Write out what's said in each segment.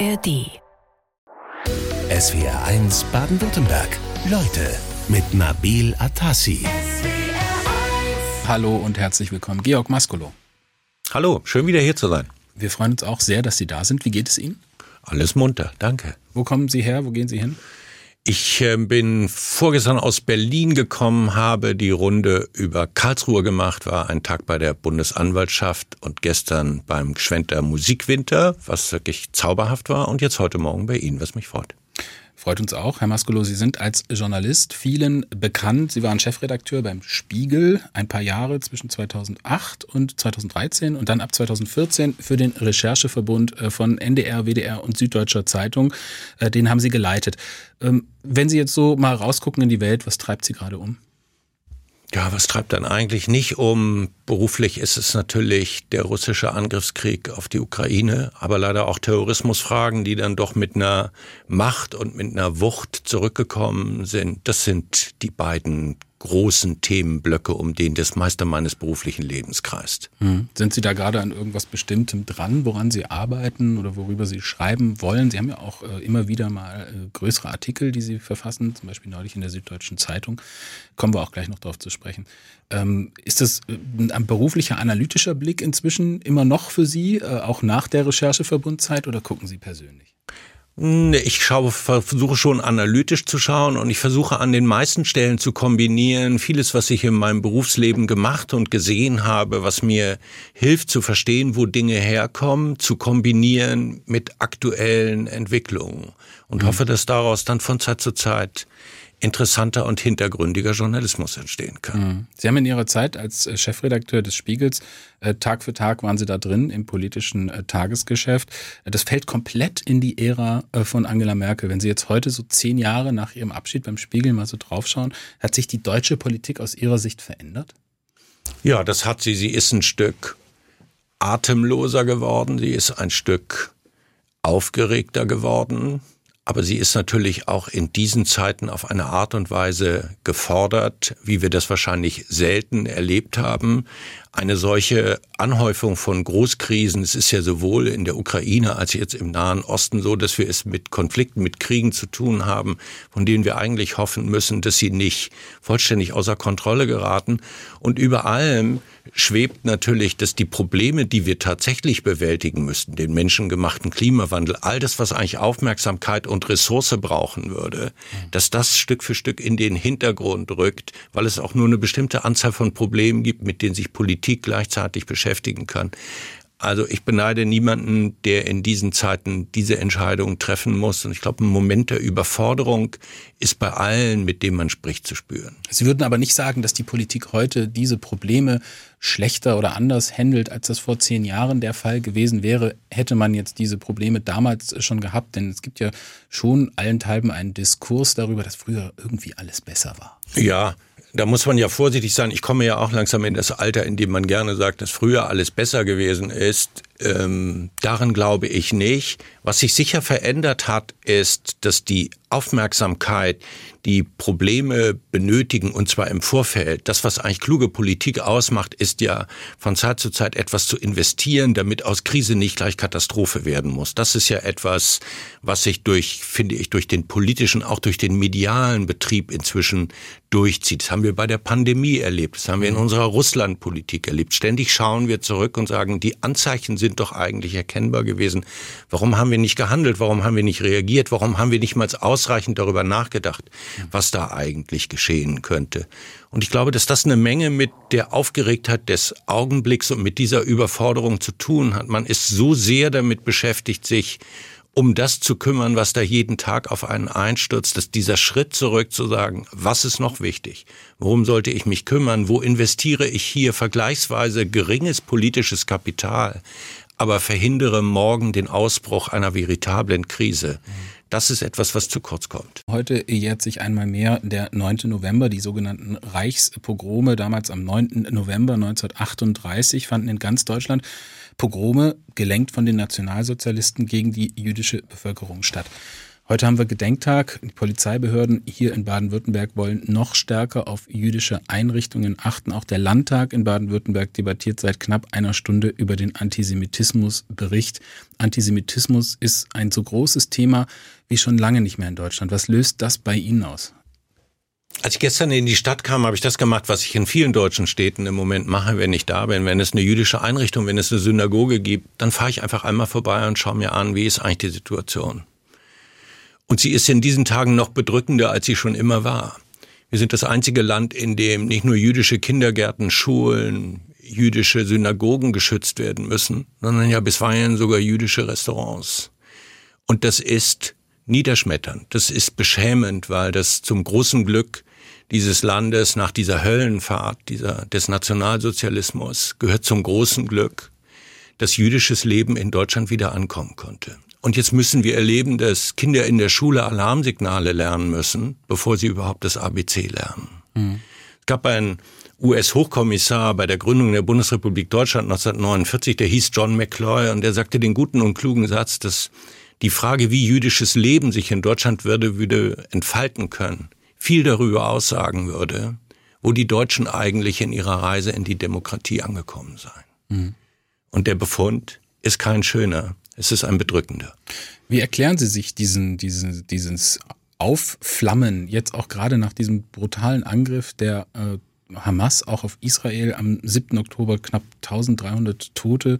ARD. SWR 1 Baden-Württemberg. Leute mit Nabil Atassi. Hallo und herzlich willkommen, Georg Maskolo. Hallo, schön wieder hier zu sein. Wir freuen uns auch sehr, dass Sie da sind. Wie geht es Ihnen? Alles munter, danke. Wo kommen Sie her? Wo gehen Sie hin? Ich äh, bin vorgestern aus Berlin gekommen, habe die Runde über Karlsruhe gemacht, war ein Tag bei der Bundesanwaltschaft und gestern beim Schwenter Musikwinter, was wirklich zauberhaft war und jetzt heute Morgen bei Ihnen, was mich freut. Freut uns auch. Herr Maskolo, Sie sind als Journalist vielen bekannt. Sie waren Chefredakteur beim Spiegel ein paar Jahre zwischen 2008 und 2013 und dann ab 2014 für den Rechercheverbund äh, von NDR, WDR und Süddeutscher Zeitung. Äh, den haben Sie geleitet. Ähm, wenn Sie jetzt so mal rausgucken in die Welt, was treibt Sie gerade um? Ja, was treibt dann eigentlich nicht um? Beruflich ist es natürlich der russische Angriffskrieg auf die Ukraine, aber leider auch Terrorismusfragen, die dann doch mit einer Macht und mit einer Wucht zurückgekommen sind. Das sind die beiden großen Themenblöcke, um den das meiste meines beruflichen Lebens kreist. Hm. Sind Sie da gerade an irgendwas Bestimmtem dran, woran Sie arbeiten oder worüber Sie schreiben wollen? Sie haben ja auch äh, immer wieder mal äh, größere Artikel, die Sie verfassen, zum Beispiel neulich in der Süddeutschen Zeitung. Kommen wir auch gleich noch darauf zu sprechen. Ähm, ist das äh, ein beruflicher, analytischer Blick inzwischen immer noch für Sie, äh, auch nach der Rechercheverbundzeit, oder gucken Sie persönlich? Ich schaue, versuche schon analytisch zu schauen und ich versuche an den meisten Stellen zu kombinieren, vieles, was ich in meinem Berufsleben gemacht und gesehen habe, was mir hilft zu verstehen, wo Dinge herkommen, zu kombinieren mit aktuellen Entwicklungen und mhm. hoffe, dass daraus dann von Zeit zu Zeit interessanter und hintergründiger Journalismus entstehen kann. Mhm. Sie haben in Ihrer Zeit als äh, Chefredakteur des Spiegels äh, Tag für Tag waren Sie da drin im politischen äh, Tagesgeschäft. Das fällt komplett in die Ära von Angela Merkel. Wenn Sie jetzt heute so zehn Jahre nach Ihrem Abschied beim Spiegel mal so draufschauen, hat sich die deutsche Politik aus Ihrer Sicht verändert? Ja, das hat sie. Sie ist ein Stück atemloser geworden. Sie ist ein Stück aufgeregter geworden. Aber sie ist natürlich auch in diesen Zeiten auf eine Art und Weise gefordert, wie wir das wahrscheinlich selten erlebt haben eine solche Anhäufung von Großkrisen, es ist ja sowohl in der Ukraine als jetzt im Nahen Osten so, dass wir es mit Konflikten, mit Kriegen zu tun haben, von denen wir eigentlich hoffen müssen, dass sie nicht vollständig außer Kontrolle geraten. Und über allem schwebt natürlich, dass die Probleme, die wir tatsächlich bewältigen müssten, den menschengemachten Klimawandel, all das, was eigentlich Aufmerksamkeit und Ressource brauchen würde, dass das Stück für Stück in den Hintergrund rückt, weil es auch nur eine bestimmte Anzahl von Problemen gibt, mit denen sich Politik Politik gleichzeitig beschäftigen kann. Also ich beneide niemanden, der in diesen Zeiten diese Entscheidung treffen muss. Und ich glaube, ein Moment der Überforderung ist bei allen, mit denen man spricht, zu spüren. Sie würden aber nicht sagen, dass die Politik heute diese Probleme schlechter oder anders handelt, als das vor zehn Jahren der Fall gewesen wäre, hätte man jetzt diese Probleme damals schon gehabt. Denn es gibt ja schon allenthalben einen Diskurs darüber, dass früher irgendwie alles besser war. Ja, da muss man ja vorsichtig sein. Ich komme ja auch langsam in das Alter, in dem man gerne sagt, dass früher alles besser gewesen ist. Ähm, daran glaube ich nicht. Was sich sicher verändert hat, ist, dass die Aufmerksamkeit, die Probleme benötigen, und zwar im Vorfeld. Das, was eigentlich kluge Politik ausmacht, ist ja von Zeit zu Zeit etwas zu investieren, damit aus Krise nicht gleich Katastrophe werden muss. Das ist ja etwas, was sich durch, finde ich, durch den politischen, auch durch den medialen Betrieb inzwischen durchzieht. Das haben wir bei der Pandemie erlebt. Das haben wir in unserer Russlandpolitik erlebt. Ständig schauen wir zurück und sagen, die Anzeichen sind doch eigentlich erkennbar gewesen. Warum haben wir nicht gehandelt? Warum haben wir nicht reagiert? Warum haben wir nicht mal ausreichend darüber nachgedacht? was da eigentlich geschehen könnte. Und ich glaube, dass das eine Menge mit der Aufgeregtheit des Augenblicks und mit dieser Überforderung zu tun hat. Man ist so sehr damit beschäftigt, sich um das zu kümmern, was da jeden Tag auf einen einstürzt, dass dieser Schritt zurück zu sagen, was ist noch wichtig? Worum sollte ich mich kümmern? Wo investiere ich hier vergleichsweise geringes politisches Kapital, aber verhindere morgen den Ausbruch einer veritablen Krise? Das ist etwas, was zu kurz kommt. Heute jährt sich einmal mehr der 9. November. Die sogenannten Reichspogrome, damals am 9. November 1938, fanden in ganz Deutschland Pogrome, gelenkt von den Nationalsozialisten gegen die jüdische Bevölkerung statt. Heute haben wir Gedenktag. Die Polizeibehörden hier in Baden-Württemberg wollen noch stärker auf jüdische Einrichtungen achten. Auch der Landtag in Baden-Württemberg debattiert seit knapp einer Stunde über den Antisemitismusbericht. Antisemitismus ist ein so großes Thema wie schon lange nicht mehr in Deutschland. Was löst das bei Ihnen aus? Als ich gestern in die Stadt kam, habe ich das gemacht, was ich in vielen deutschen Städten im Moment mache, wenn ich da bin. Wenn es eine jüdische Einrichtung, wenn es eine Synagoge gibt, dann fahre ich einfach einmal vorbei und schaue mir an, wie ist eigentlich die Situation. Und sie ist in diesen Tagen noch bedrückender, als sie schon immer war. Wir sind das einzige Land, in dem nicht nur jüdische Kindergärten, Schulen, jüdische Synagogen geschützt werden müssen, sondern ja bisweilen sogar jüdische Restaurants. Und das ist niederschmetternd, das ist beschämend, weil das zum großen Glück dieses Landes nach dieser Höllenfahrt dieser, des Nationalsozialismus gehört zum großen Glück, dass jüdisches Leben in Deutschland wieder ankommen konnte. Und jetzt müssen wir erleben, dass Kinder in der Schule Alarmsignale lernen müssen, bevor sie überhaupt das ABC lernen. Mhm. Es gab einen US-Hochkommissar bei der Gründung der Bundesrepublik Deutschland 1949, der hieß John McCloy und der sagte den guten und klugen Satz, dass die Frage, wie jüdisches Leben sich in Deutschland würde, würde entfalten können, viel darüber aussagen würde, wo die Deutschen eigentlich in ihrer Reise in die Demokratie angekommen seien. Mhm. Und der Befund ist kein schöner. Es ist ein bedrückender. Wie erklären Sie sich diesen, diesen, dieses Aufflammen jetzt auch gerade nach diesem brutalen Angriff der äh, Hamas auch auf Israel am 7. Oktober knapp 1300 Tote.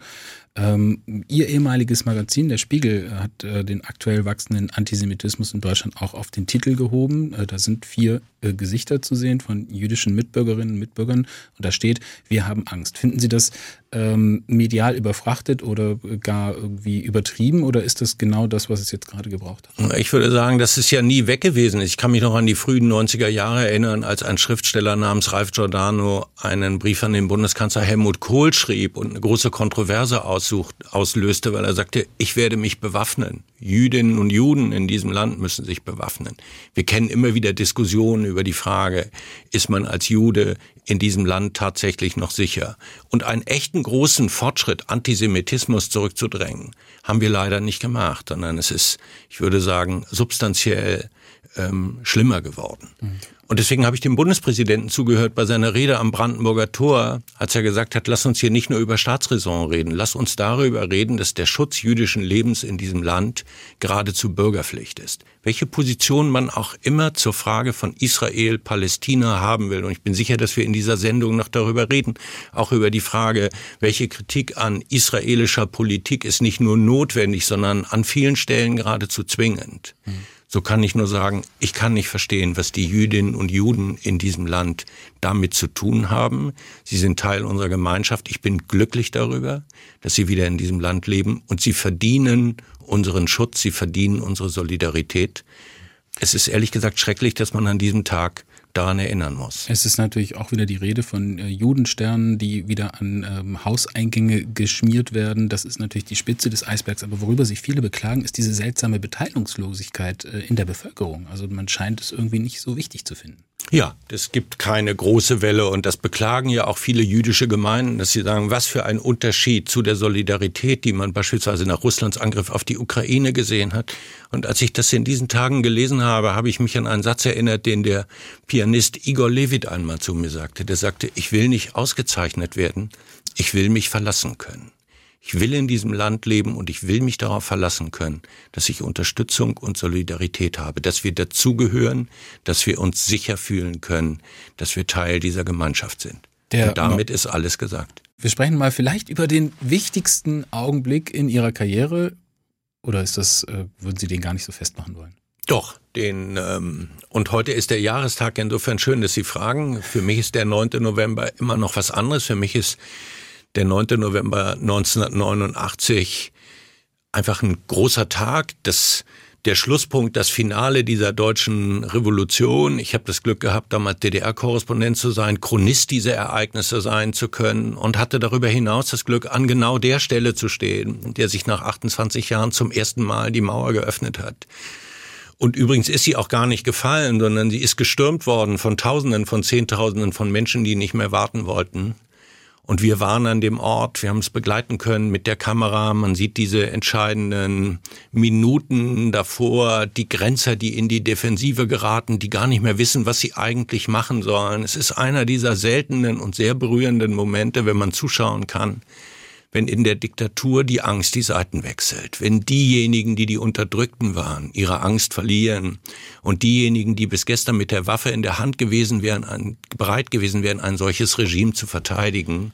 Ähm, ihr ehemaliges Magazin, der Spiegel, hat äh, den aktuell wachsenden Antisemitismus in Deutschland auch auf den Titel gehoben. Äh, da sind vier äh, Gesichter zu sehen von jüdischen Mitbürgerinnen und Mitbürgern und da steht, wir haben Angst. Finden Sie das ähm, medial überfrachtet oder gar irgendwie übertrieben oder ist das genau das, was es jetzt gerade gebraucht hat? Ich würde sagen, das ist ja nie weg gewesen. Ich kann mich noch an die frühen 90er Jahre erinnern, als ein Schriftsteller namens Ralf Giordano einen Brief an den Bundeskanzler Helmut Kohl schrieb und eine große Kontroverse aussucht, auslöste, weil er sagte, ich werde mich bewaffnen. Jüdinnen und Juden in diesem Land müssen sich bewaffnen. Wir kennen immer wieder Diskussionen über die Frage, ist man als Jude in diesem Land tatsächlich noch sicher? Und einen echten großen Fortschritt, Antisemitismus zurückzudrängen, haben wir leider nicht gemacht, sondern es ist, ich würde sagen, substanziell ähm, schlimmer geworden. Und deswegen habe ich dem Bundespräsidenten zugehört bei seiner Rede am Brandenburger Tor, als er gesagt hat, lass uns hier nicht nur über Staatsräson reden, lass uns darüber reden, dass der Schutz jüdischen Lebens in diesem Land geradezu Bürgerpflicht ist. Welche Position man auch immer zur Frage von Israel, Palästina haben will. Und ich bin sicher, dass wir in dieser Sendung noch darüber reden, auch über die Frage, welche Kritik an israelischer Politik ist nicht nur notwendig, sondern an vielen Stellen geradezu zwingend. Mhm. So kann ich nur sagen, ich kann nicht verstehen, was die Jüdinnen und Juden in diesem Land damit zu tun haben. Sie sind Teil unserer Gemeinschaft. Ich bin glücklich darüber, dass sie wieder in diesem Land leben und sie verdienen unseren Schutz, sie verdienen unsere Solidarität. Es ist ehrlich gesagt schrecklich, dass man an diesem Tag daran erinnern muss. Es ist natürlich auch wieder die Rede von äh, Judensternen, die wieder an ähm, Hauseingänge geschmiert werden. Das ist natürlich die Spitze des Eisbergs. Aber worüber sich viele beklagen, ist diese seltsame Beteiligungslosigkeit äh, in der Bevölkerung. Also man scheint es irgendwie nicht so wichtig zu finden. Ja, es gibt keine große Welle und das beklagen ja auch viele jüdische Gemeinden, dass sie sagen, was für ein Unterschied zu der Solidarität, die man beispielsweise nach Russlands Angriff auf die Ukraine gesehen hat. Und als ich das in diesen Tagen gelesen habe, habe ich mich an einen Satz erinnert, den der Pianist Igor Levit einmal zu mir sagte. Der sagte, ich will nicht ausgezeichnet werden, ich will mich verlassen können. Ich will in diesem Land leben und ich will mich darauf verlassen können, dass ich Unterstützung und Solidarität habe, dass wir dazugehören, dass wir uns sicher fühlen können, dass wir Teil dieser Gemeinschaft sind. Der, und damit ist alles gesagt. Wir sprechen mal vielleicht über den wichtigsten Augenblick in Ihrer Karriere. Oder ist das, äh, würden Sie den gar nicht so festmachen wollen? Doch, den ähm, und heute ist der Jahrestag insofern schön, dass Sie fragen. Für mich ist der 9. November immer noch was anderes. Für mich ist der 9. November 1989 einfach ein großer Tag, das der Schlusspunkt, das Finale dieser deutschen Revolution. Ich habe das Glück gehabt, damals DDR-Korrespondent zu sein, Chronist dieser Ereignisse sein zu können und hatte darüber hinaus das Glück, an genau der Stelle zu stehen, der sich nach 28 Jahren zum ersten Mal die Mauer geöffnet hat. Und übrigens ist sie auch gar nicht gefallen, sondern sie ist gestürmt worden von Tausenden, von Zehntausenden von Menschen, die nicht mehr warten wollten. Und wir waren an dem Ort, wir haben es begleiten können mit der Kamera. Man sieht diese entscheidenden Minuten davor, die Grenzer, die in die Defensive geraten, die gar nicht mehr wissen, was sie eigentlich machen sollen. Es ist einer dieser seltenen und sehr berührenden Momente, wenn man zuschauen kann, wenn in der Diktatur die Angst die Seiten wechselt, wenn diejenigen, die die Unterdrückten waren, ihre Angst verlieren und diejenigen, die bis gestern mit der Waffe in der Hand gewesen wären, bereit gewesen wären, ein solches Regime zu verteidigen,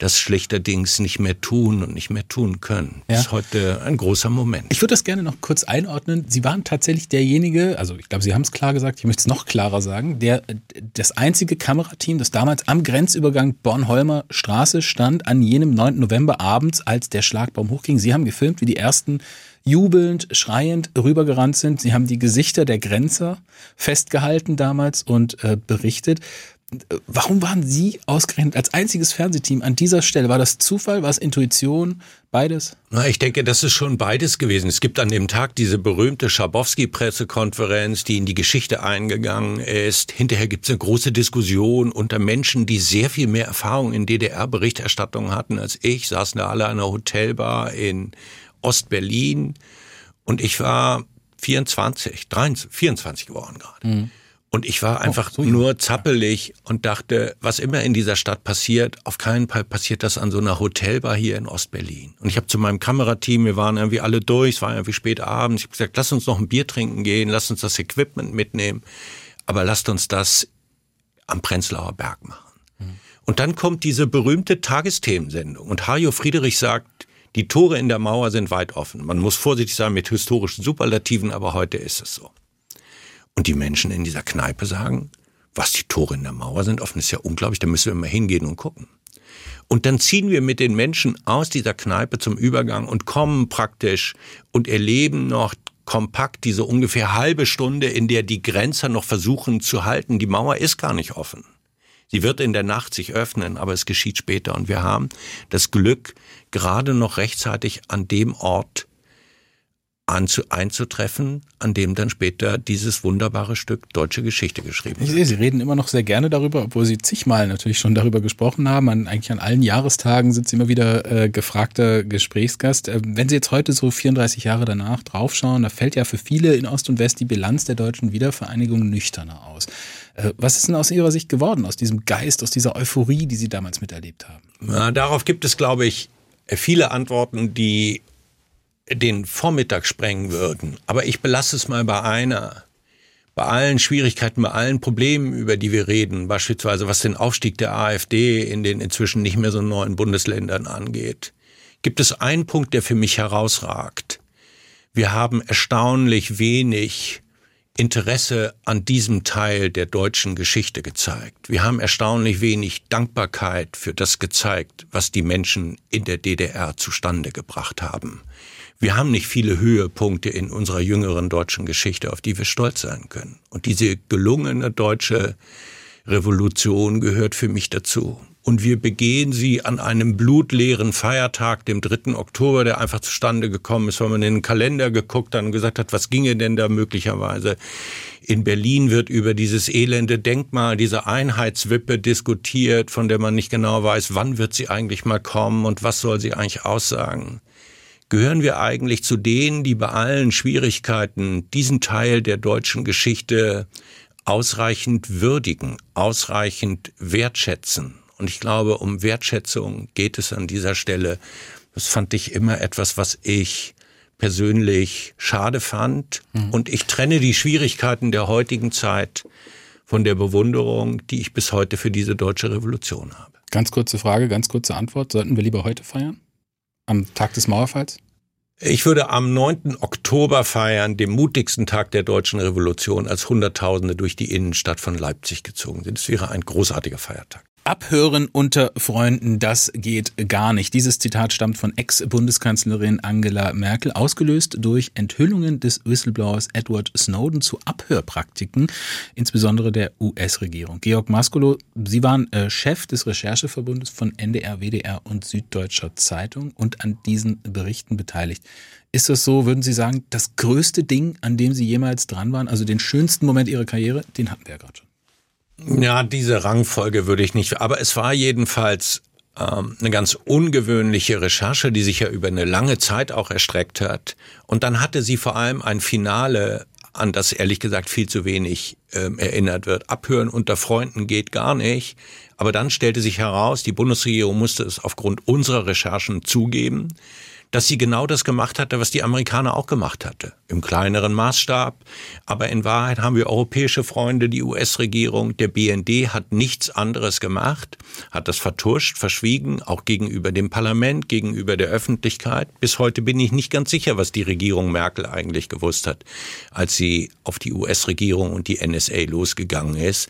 das schlechterdings nicht mehr tun und nicht mehr tun können. Ja. Das ist heute ein großer Moment. Ich würde das gerne noch kurz einordnen. Sie waren tatsächlich derjenige, also ich glaube, Sie haben es klar gesagt, ich möchte es noch klarer sagen, der das einzige Kamerateam, das damals am Grenzübergang Bornholmer Straße stand, an jenem 9. November abends, als der Schlagbaum hochging. Sie haben gefilmt, wie die ersten jubelnd, schreiend rübergerannt sind. Sie haben die Gesichter der Grenzer festgehalten damals und äh, berichtet. Warum waren Sie ausgerechnet als einziges Fernsehteam an dieser Stelle? War das Zufall? War es Intuition? Beides? Na, ich denke, das ist schon beides gewesen. Es gibt an dem Tag diese berühmte Schabowski-Pressekonferenz, die in die Geschichte eingegangen ist. Hinterher gibt es eine große Diskussion unter Menschen, die sehr viel mehr Erfahrung in DDR-Berichterstattung hatten als ich. Saßen da alle an einer Hotelbar in Ostberlin und ich war 24, 23, 24 geworden gerade. Mhm. Und ich war einfach oh, so nur zappelig und dachte, was immer in dieser Stadt passiert, auf keinen Fall passiert das an so einer Hotelbar hier in Ostberlin. Und ich habe zu meinem Kamerateam, wir waren irgendwie alle durch, es war irgendwie spät abends, ich habe gesagt, lass uns noch ein Bier trinken gehen, lass uns das Equipment mitnehmen, aber lasst uns das am Prenzlauer Berg machen. Mhm. Und dann kommt diese berühmte Tagesthemensendung und Hajo Friedrich sagt, die Tore in der Mauer sind weit offen. Man muss vorsichtig sein mit historischen Superlativen, aber heute ist es so. Und die Menschen in dieser Kneipe sagen, was die Tore in der Mauer sind offen, ist ja unglaublich, da müssen wir mal hingehen und gucken. Und dann ziehen wir mit den Menschen aus dieser Kneipe zum Übergang und kommen praktisch und erleben noch kompakt diese ungefähr halbe Stunde, in der die Grenzer noch versuchen zu halten. Die Mauer ist gar nicht offen. Sie wird in der Nacht sich öffnen, aber es geschieht später. Und wir haben das Glück, gerade noch rechtzeitig an dem Ort anzu, einzutreffen, an dem dann später dieses wunderbare Stück deutsche Geschichte geschrieben wird. Ich sehe, Sie reden immer noch sehr gerne darüber, obwohl Sie zigmal natürlich schon darüber gesprochen haben. An, eigentlich an allen Jahrestagen sind Sie immer wieder äh, gefragter Gesprächsgast. Äh, wenn Sie jetzt heute so 34 Jahre danach draufschauen, da fällt ja für viele in Ost und West die Bilanz der deutschen Wiedervereinigung nüchterner aus. Äh, was ist denn aus Ihrer Sicht geworden, aus diesem Geist, aus dieser Euphorie, die Sie damals miterlebt haben? Na, darauf gibt es, glaube ich, viele Antworten, die den Vormittag sprengen würden. Aber ich belasse es mal bei einer. Bei allen Schwierigkeiten, bei allen Problemen, über die wir reden, beispielsweise was den Aufstieg der AfD in den inzwischen nicht mehr so neuen Bundesländern angeht, gibt es einen Punkt, der für mich herausragt. Wir haben erstaunlich wenig Interesse an diesem Teil der deutschen Geschichte gezeigt. Wir haben erstaunlich wenig Dankbarkeit für das gezeigt, was die Menschen in der DDR zustande gebracht haben. Wir haben nicht viele Höhepunkte in unserer jüngeren deutschen Geschichte, auf die wir stolz sein können. Und diese gelungene deutsche Revolution gehört für mich dazu. Und wir begehen sie an einem blutleeren Feiertag, dem 3. Oktober, der einfach zustande gekommen ist, weil man in den Kalender geguckt hat und gesagt hat, was ginge denn da möglicherweise. In Berlin wird über dieses elende Denkmal, diese Einheitswippe diskutiert, von der man nicht genau weiß, wann wird sie eigentlich mal kommen und was soll sie eigentlich aussagen gehören wir eigentlich zu denen, die bei allen Schwierigkeiten diesen Teil der deutschen Geschichte ausreichend würdigen, ausreichend wertschätzen. Und ich glaube, um Wertschätzung geht es an dieser Stelle. Das fand ich immer etwas, was ich persönlich schade fand. Mhm. Und ich trenne die Schwierigkeiten der heutigen Zeit von der Bewunderung, die ich bis heute für diese deutsche Revolution habe. Ganz kurze Frage, ganz kurze Antwort. Sollten wir lieber heute feiern? Am Tag des Mauerfalls? Ich würde am 9. Oktober feiern, dem mutigsten Tag der deutschen Revolution, als Hunderttausende durch die Innenstadt von Leipzig gezogen sind. Es wäre ein großartiger Feiertag. Abhören unter Freunden, das geht gar nicht. Dieses Zitat stammt von Ex-Bundeskanzlerin Angela Merkel, ausgelöst durch Enthüllungen des Whistleblowers Edward Snowden zu Abhörpraktiken, insbesondere der US-Regierung. Georg Maskolo, Sie waren äh, Chef des Rechercheverbundes von NDR, WDR und Süddeutscher Zeitung und an diesen Berichten beteiligt. Ist das so, würden Sie sagen, das größte Ding, an dem Sie jemals dran waren, also den schönsten Moment Ihrer Karriere, den hatten wir ja gerade schon? Ja, diese Rangfolge würde ich nicht, aber es war jedenfalls ähm, eine ganz ungewöhnliche Recherche, die sich ja über eine lange Zeit auch erstreckt hat. Und dann hatte sie vor allem ein Finale, an das ehrlich gesagt viel zu wenig ähm, erinnert wird. Abhören unter Freunden geht gar nicht. Aber dann stellte sich heraus, die Bundesregierung musste es aufgrund unserer Recherchen zugeben dass sie genau das gemacht hatte, was die Amerikaner auch gemacht hatte. Im kleineren Maßstab. Aber in Wahrheit haben wir europäische Freunde, die US-Regierung, der BND hat nichts anderes gemacht, hat das vertuscht, verschwiegen, auch gegenüber dem Parlament, gegenüber der Öffentlichkeit. Bis heute bin ich nicht ganz sicher, was die Regierung Merkel eigentlich gewusst hat, als sie auf die US-Regierung und die NSA losgegangen ist.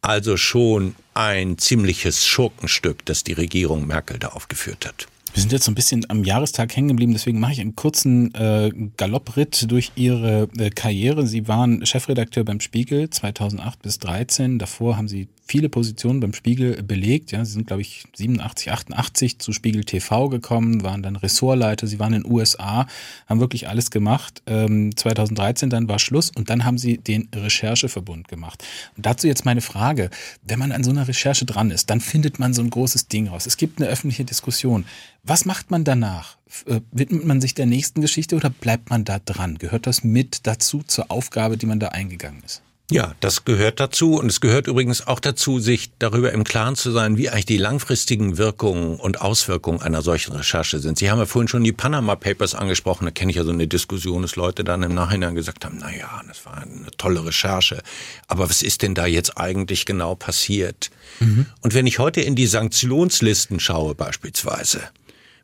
Also schon ein ziemliches Schurkenstück, das die Regierung Merkel da aufgeführt hat. Wir sind jetzt so ein bisschen am Jahrestag hängen geblieben, deswegen mache ich einen kurzen äh, Galoppritt durch Ihre äh, Karriere. Sie waren Chefredakteur beim Spiegel 2008 bis 2013. Davor haben Sie viele Positionen beim Spiegel belegt. Ja, sie sind, glaube ich, 87, 88 zu Spiegel TV gekommen, waren dann Ressortleiter, sie waren in den USA, haben wirklich alles gemacht. Ähm, 2013 dann war Schluss und dann haben sie den Rechercheverbund gemacht. Und dazu jetzt meine Frage, wenn man an so einer Recherche dran ist, dann findet man so ein großes Ding raus. Es gibt eine öffentliche Diskussion. Was macht man danach? Äh, widmet man sich der nächsten Geschichte oder bleibt man da dran? Gehört das mit dazu zur Aufgabe, die man da eingegangen ist? Ja, das gehört dazu und es gehört übrigens auch dazu, sich darüber im Klaren zu sein, wie eigentlich die langfristigen Wirkungen und Auswirkungen einer solchen Recherche sind. Sie haben ja vorhin schon die Panama Papers angesprochen, da kenne ich ja so eine Diskussion, dass Leute dann im Nachhinein gesagt haben, na ja, das war eine tolle Recherche, aber was ist denn da jetzt eigentlich genau passiert? Mhm. Und wenn ich heute in die Sanktionslisten schaue beispielsweise,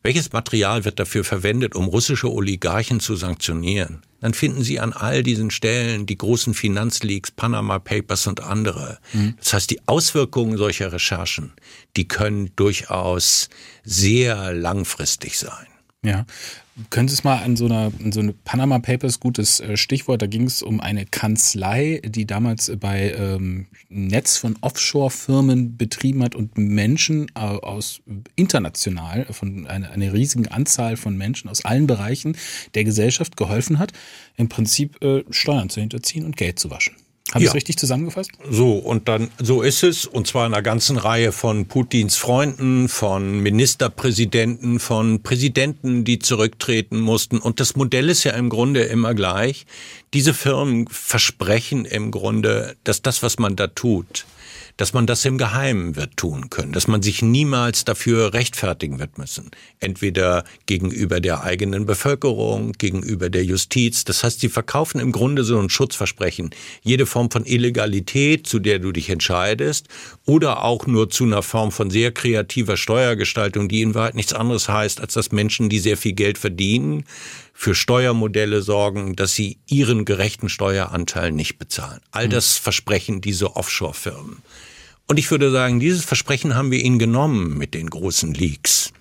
welches Material wird dafür verwendet, um russische Oligarchen zu sanktionieren? Dann finden Sie an all diesen Stellen die großen Finanzleaks, Panama Papers und andere. Mhm. Das heißt, die Auswirkungen solcher Recherchen, die können durchaus sehr langfristig sein. Ja. Können Sie es mal an so einer, an so eine Panama Papers, gutes äh, Stichwort, da ging es um eine Kanzlei, die damals bei ähm, Netz von Offshore-Firmen betrieben hat und Menschen äh, aus international, von einer eine riesigen Anzahl von Menschen aus allen Bereichen der Gesellschaft geholfen hat, im Prinzip äh, Steuern zu hinterziehen und Geld zu waschen. Habe ich es richtig zusammengefasst? So, und dann, so ist es. Und zwar in einer ganzen Reihe von Putins Freunden, von Ministerpräsidenten, von Präsidenten, die zurücktreten mussten. Und das Modell ist ja im Grunde immer gleich. Diese Firmen versprechen im Grunde, dass das, was man da tut, dass man das im Geheimen wird tun können, dass man sich niemals dafür rechtfertigen wird müssen. Entweder gegenüber der eigenen Bevölkerung, gegenüber der Justiz. Das heißt, sie verkaufen im Grunde so ein Schutzversprechen. Jede Form von Illegalität, zu der du dich entscheidest, oder auch nur zu einer Form von sehr kreativer Steuergestaltung, die in Wahrheit nichts anderes heißt, als dass Menschen, die sehr viel Geld verdienen, für Steuermodelle sorgen, dass sie ihren gerechten Steueranteil nicht bezahlen. All hm. das versprechen diese Offshore-Firmen. Und ich würde sagen, dieses Versprechen haben wir ihnen genommen mit den großen Leaks.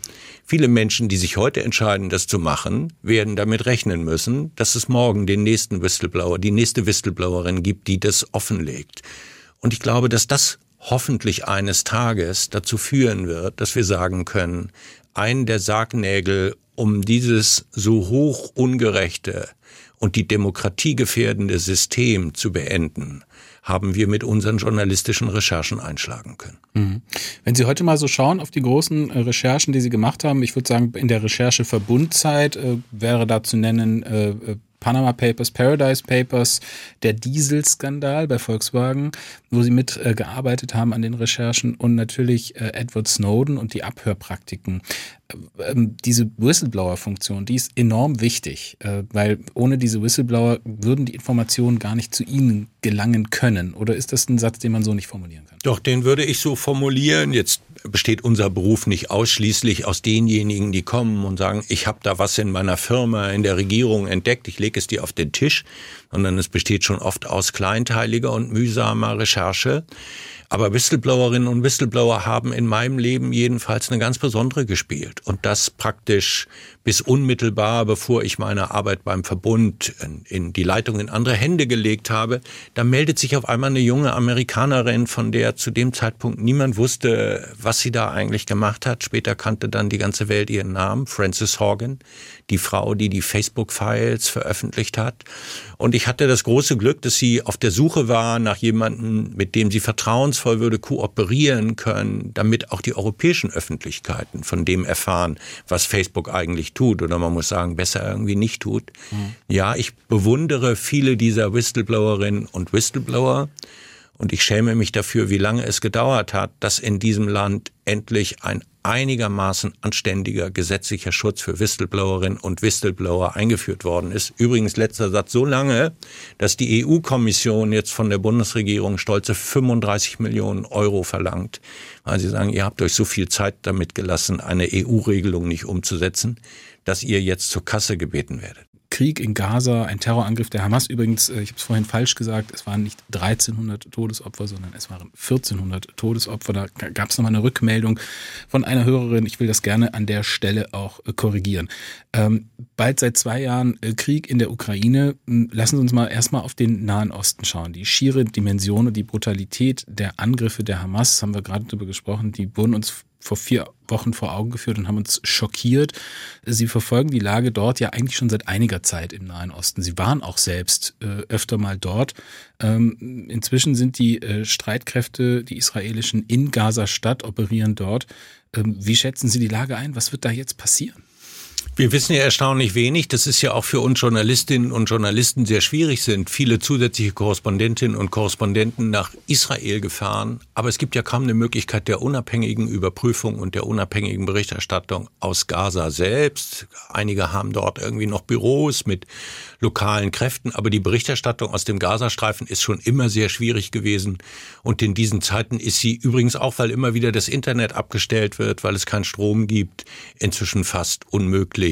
Viele Menschen, die sich heute entscheiden, das zu machen, werden damit rechnen müssen, dass es morgen den nächsten Whistleblower, die nächste Whistleblowerin gibt, die das offenlegt. Und ich glaube, dass das hoffentlich eines Tages dazu führen wird, dass wir sagen können, ein der Sargnägel um dieses so hoch ungerechte und die Demokratie gefährdende System zu beenden, haben wir mit unseren journalistischen Recherchen einschlagen können. Mhm. Wenn Sie heute mal so schauen auf die großen äh, Recherchen, die Sie gemacht haben, ich würde sagen, in der Recherche-Verbundzeit äh, wäre da zu nennen äh, äh Panama Papers, Paradise Papers, der Dieselskandal bei Volkswagen, wo sie mitgearbeitet äh, haben an den Recherchen und natürlich äh, Edward Snowden und die Abhörpraktiken. Äh, ähm, diese Whistleblower-Funktion, die ist enorm wichtig, äh, weil ohne diese Whistleblower würden die Informationen gar nicht zu ihnen gelangen können. Oder ist das ein Satz, den man so nicht formulieren kann? Doch, den würde ich so formulieren. Jetzt besteht unser Beruf nicht ausschließlich aus denjenigen, die kommen und sagen, ich habe da was in meiner Firma, in der Regierung entdeckt, ich lege es dir auf den Tisch, sondern es besteht schon oft aus kleinteiliger und mühsamer Recherche. Aber Whistleblowerinnen und Whistleblower haben in meinem Leben jedenfalls eine ganz besondere gespielt. und das praktisch bis unmittelbar, bevor ich meine Arbeit beim Verbund in die Leitung in andere Hände gelegt habe, da meldet sich auf einmal eine junge Amerikanerin, von der zu dem Zeitpunkt niemand wusste, was sie da eigentlich gemacht hat. Später kannte dann die ganze Welt ihren Namen, Frances Horgan, die Frau, die die Facebook-Files veröffentlicht hat. Und ich hatte das große Glück, dass sie auf der Suche war nach jemandem, mit dem sie vertrauensvoll würde kooperieren können, damit auch die europäischen Öffentlichkeiten von dem erfahren, was Facebook eigentlich tut oder man muss sagen, besser irgendwie nicht tut. Mhm. Ja, ich bewundere viele dieser Whistleblowerinnen und Whistleblower. Und ich schäme mich dafür, wie lange es gedauert hat, dass in diesem Land endlich ein einigermaßen anständiger gesetzlicher Schutz für Whistleblowerinnen und Whistleblower eingeführt worden ist. Übrigens letzter Satz so lange, dass die EU-Kommission jetzt von der Bundesregierung stolze 35 Millionen Euro verlangt, weil sie sagen, ihr habt euch so viel Zeit damit gelassen, eine EU-Regelung nicht umzusetzen, dass ihr jetzt zur Kasse gebeten werdet. Krieg in Gaza, ein Terrorangriff der Hamas. Übrigens, äh, ich habe es vorhin falsch gesagt, es waren nicht 1300 Todesopfer, sondern es waren 1400 Todesopfer. Da gab es nochmal eine Rückmeldung von einer Hörerin. Ich will das gerne an der Stelle auch äh, korrigieren. Ähm, bald seit zwei Jahren äh, Krieg in der Ukraine. Hm, lassen Sie uns mal erstmal auf den Nahen Osten schauen. Die schiere Dimension und die Brutalität der Angriffe der Hamas, haben wir gerade darüber gesprochen, die wurden uns vor vier Wochen vor Augen geführt und haben uns schockiert. Sie verfolgen die Lage dort ja eigentlich schon seit einiger Zeit im Nahen Osten. Sie waren auch selbst äh, öfter mal dort. Ähm, inzwischen sind die äh, Streitkräfte, die israelischen, in Gaza-Stadt, operieren dort. Ähm, wie schätzen Sie die Lage ein? Was wird da jetzt passieren? Wir wissen ja erstaunlich wenig. Das ist ja auch für uns Journalistinnen und Journalisten sehr schwierig sind. Viele zusätzliche Korrespondentinnen und Korrespondenten nach Israel gefahren. Aber es gibt ja kaum eine Möglichkeit der unabhängigen Überprüfung und der unabhängigen Berichterstattung aus Gaza selbst. Einige haben dort irgendwie noch Büros mit lokalen Kräften. Aber die Berichterstattung aus dem Gazastreifen ist schon immer sehr schwierig gewesen. Und in diesen Zeiten ist sie übrigens auch, weil immer wieder das Internet abgestellt wird, weil es keinen Strom gibt, inzwischen fast unmöglich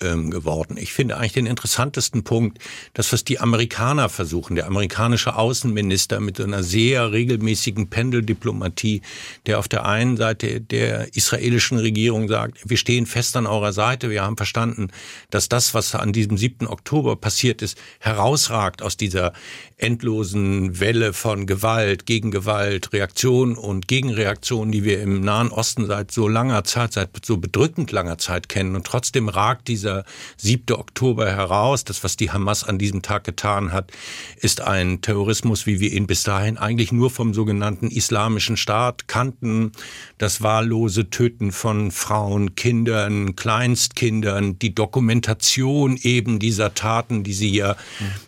ähm, geworden. Ich finde eigentlich den interessantesten Punkt, das, was die Amerikaner versuchen, der amerikanische Außenminister mit einer sehr regelmäßigen Pendeldiplomatie, der auf der einen Seite der israelischen Regierung sagt, wir stehen fest an eurer Seite, wir haben verstanden, dass das, was an diesem 7. Oktober passiert ist, herausragt aus dieser endlosen Welle von Gewalt, Gegengewalt, Reaktion und Gegenreaktion, die wir im Nahen Osten seit so langer Zeit, seit so bedrückend langer Zeit kennen. Und trotzdem ragt dieser 7. Oktober heraus. Das, was die Hamas an diesem Tag getan hat, ist ein Terrorismus, wie wir ihn bis dahin eigentlich nur vom sogenannten Islamischen Staat kannten. Das wahllose Töten von Frauen, Kindern, Kleinstkindern, die Dokumentation eben dieser Taten, die sie ja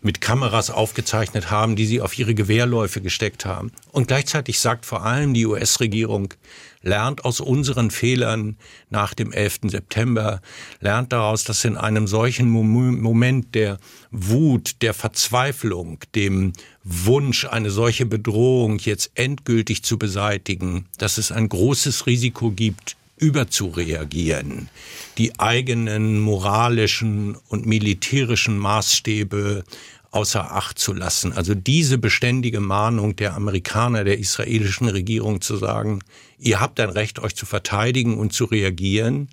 mit Kameras aufgezeichnet haben, die sie auf ihre Gewehrläufe gesteckt haben. Und gleichzeitig sagt vor allem die US-Regierung, lernt aus unseren Fehlern nach dem 11. September, lernt daraus, dass in einem solchen Moment der Wut, der Verzweiflung, dem Wunsch, eine solche Bedrohung jetzt endgültig zu beseitigen, dass es ein großes Risiko gibt, überzureagieren, die eigenen moralischen und militärischen Maßstäbe außer Acht zu lassen. Also diese beständige Mahnung der Amerikaner, der israelischen Regierung zu sagen, ihr habt ein Recht, euch zu verteidigen und zu reagieren,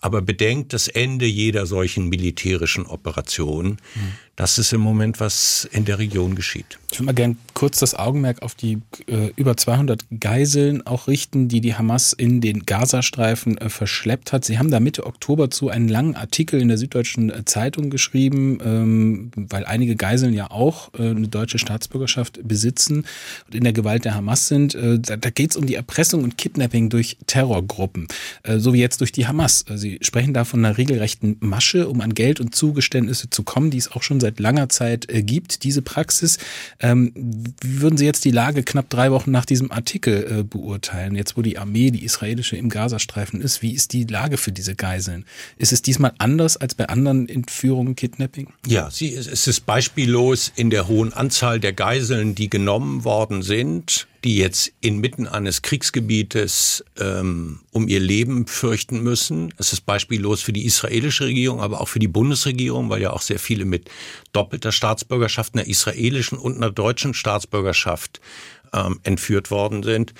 aber bedenkt das Ende jeder solchen militärischen Operation. Mhm. Das ist im Moment, was in der Region geschieht. Ich würde mal gerne kurz das Augenmerk auf die äh, über 200 Geiseln auch richten, die die Hamas in den Gazastreifen äh, verschleppt hat. Sie haben da Mitte Oktober zu einen langen Artikel in der Süddeutschen äh, Zeitung geschrieben, ähm, weil einige Geiseln ja auch äh, eine deutsche Staatsbürgerschaft besitzen und in der Gewalt der Hamas sind. Äh, da da geht es um die Erpressung und Kidnapping durch Terrorgruppen, äh, so wie jetzt durch die Hamas. Sie sprechen da von einer regelrechten Masche, um an Geld und Zugeständnisse zu kommen, die es auch schon seit seit langer Zeit äh, gibt, diese Praxis. Ähm, wie würden Sie jetzt die Lage knapp drei Wochen nach diesem Artikel äh, beurteilen? Jetzt, wo die Armee, die israelische, im Gazastreifen ist, wie ist die Lage für diese Geiseln? Ist es diesmal anders als bei anderen Entführungen, Kidnapping? Ja, sie, es ist beispiellos in der hohen Anzahl der Geiseln, die genommen worden sind die jetzt inmitten eines Kriegsgebietes ähm, um ihr Leben fürchten müssen. Es ist beispiellos für die israelische Regierung, aber auch für die Bundesregierung, weil ja auch sehr viele mit doppelter Staatsbürgerschaft, einer israelischen und einer deutschen Staatsbürgerschaft ähm, entführt worden sind.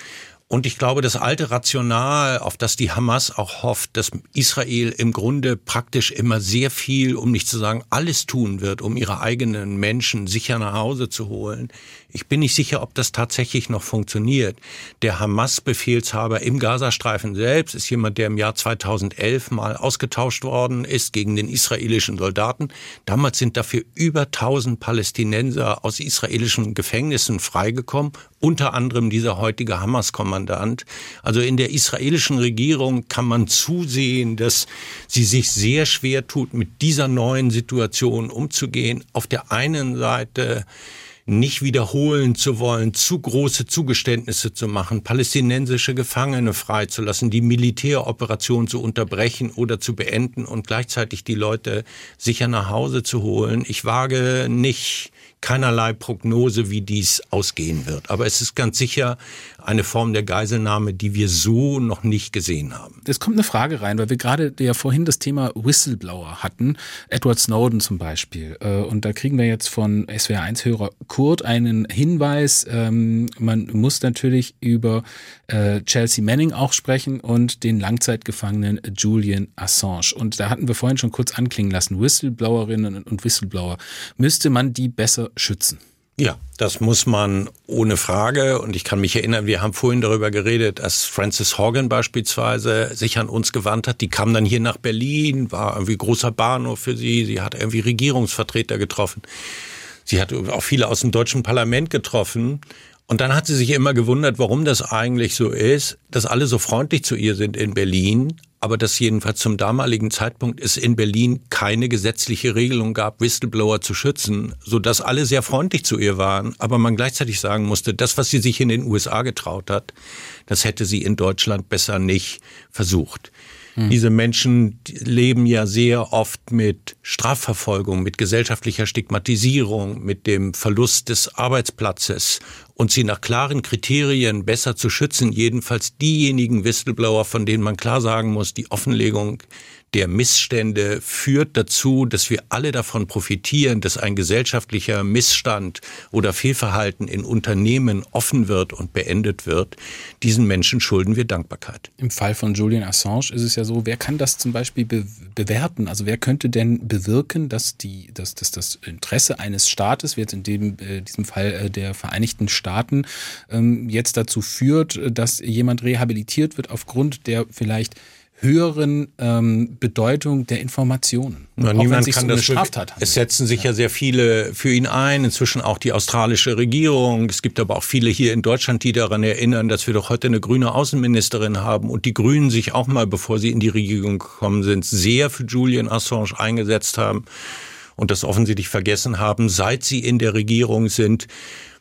Und ich glaube, das alte Rational, auf das die Hamas auch hofft, dass Israel im Grunde praktisch immer sehr viel, um nicht zu sagen alles tun wird, um ihre eigenen Menschen sicher nach Hause zu holen. Ich bin nicht sicher, ob das tatsächlich noch funktioniert. Der Hamas-Befehlshaber im Gazastreifen selbst ist jemand, der im Jahr 2011 mal ausgetauscht worden ist gegen den israelischen Soldaten. Damals sind dafür über 1000 Palästinenser aus israelischen Gefängnissen freigekommen, unter anderem dieser heutige Hamas-Kommandant. Also in der israelischen Regierung kann man zusehen, dass sie sich sehr schwer tut, mit dieser neuen Situation umzugehen. Auf der einen Seite nicht wiederholen zu wollen, zu große Zugeständnisse zu machen, palästinensische Gefangene freizulassen, die Militäroperation zu unterbrechen oder zu beenden und gleichzeitig die Leute sicher nach Hause zu holen. Ich wage nicht keinerlei Prognose, wie dies ausgehen wird. Aber es ist ganz sicher eine Form der Geiselnahme, die wir so noch nicht gesehen haben. Es kommt eine Frage rein, weil wir gerade ja vorhin das Thema Whistleblower hatten, Edward Snowden zum Beispiel. Äh, und da kriegen wir jetzt von SWR1-Hörer Kurt einen Hinweis. Ähm, man muss natürlich über äh, Chelsea Manning auch sprechen und den Langzeitgefangenen Julian Assange. Und da hatten wir vorhin schon kurz anklingen lassen, Whistleblowerinnen und Whistleblower. Müsste man die besser schützen? Ja, das muss man ohne Frage. Und ich kann mich erinnern, wir haben vorhin darüber geredet, dass Frances Horgan beispielsweise sich an uns gewandt hat. Die kam dann hier nach Berlin, war irgendwie großer Bahnhof für sie. Sie hat irgendwie Regierungsvertreter getroffen. Sie hat auch viele aus dem deutschen Parlament getroffen. Und dann hat sie sich immer gewundert, warum das eigentlich so ist, dass alle so freundlich zu ihr sind in Berlin, aber dass jedenfalls zum damaligen Zeitpunkt es in Berlin keine gesetzliche Regelung gab, Whistleblower zu schützen, so dass alle sehr freundlich zu ihr waren, aber man gleichzeitig sagen musste, das, was sie sich in den USA getraut hat, das hätte sie in Deutschland besser nicht versucht. Hm. Diese Menschen leben ja sehr oft mit Strafverfolgung, mit gesellschaftlicher Stigmatisierung, mit dem Verlust des Arbeitsplatzes und sie nach klaren Kriterien besser zu schützen, jedenfalls diejenigen Whistleblower, von denen man klar sagen muss, die Offenlegung der Missstände führt dazu, dass wir alle davon profitieren, dass ein gesellschaftlicher Missstand oder Fehlverhalten in Unternehmen offen wird und beendet wird. Diesen Menschen schulden wir Dankbarkeit. Im Fall von Julian Assange ist es ja so, wer kann das zum Beispiel be bewerten? Also wer könnte denn bewirken, dass, die, dass, dass das Interesse eines Staates, wie jetzt in dem, äh, diesem Fall äh, der Vereinigten Staaten, ähm, jetzt dazu führt, dass jemand rehabilitiert wird aufgrund der vielleicht höheren ähm, Bedeutung der Informationen. Na, niemand kann so das Straftat Es setzen sich ja. ja sehr viele für ihn ein, inzwischen auch die australische Regierung. Es gibt aber auch viele hier in Deutschland, die daran erinnern, dass wir doch heute eine grüne Außenministerin haben und die Grünen sich auch mal, bevor sie in die Regierung gekommen sind, sehr für Julian Assange eingesetzt haben und das offensichtlich vergessen haben, seit sie in der Regierung sind.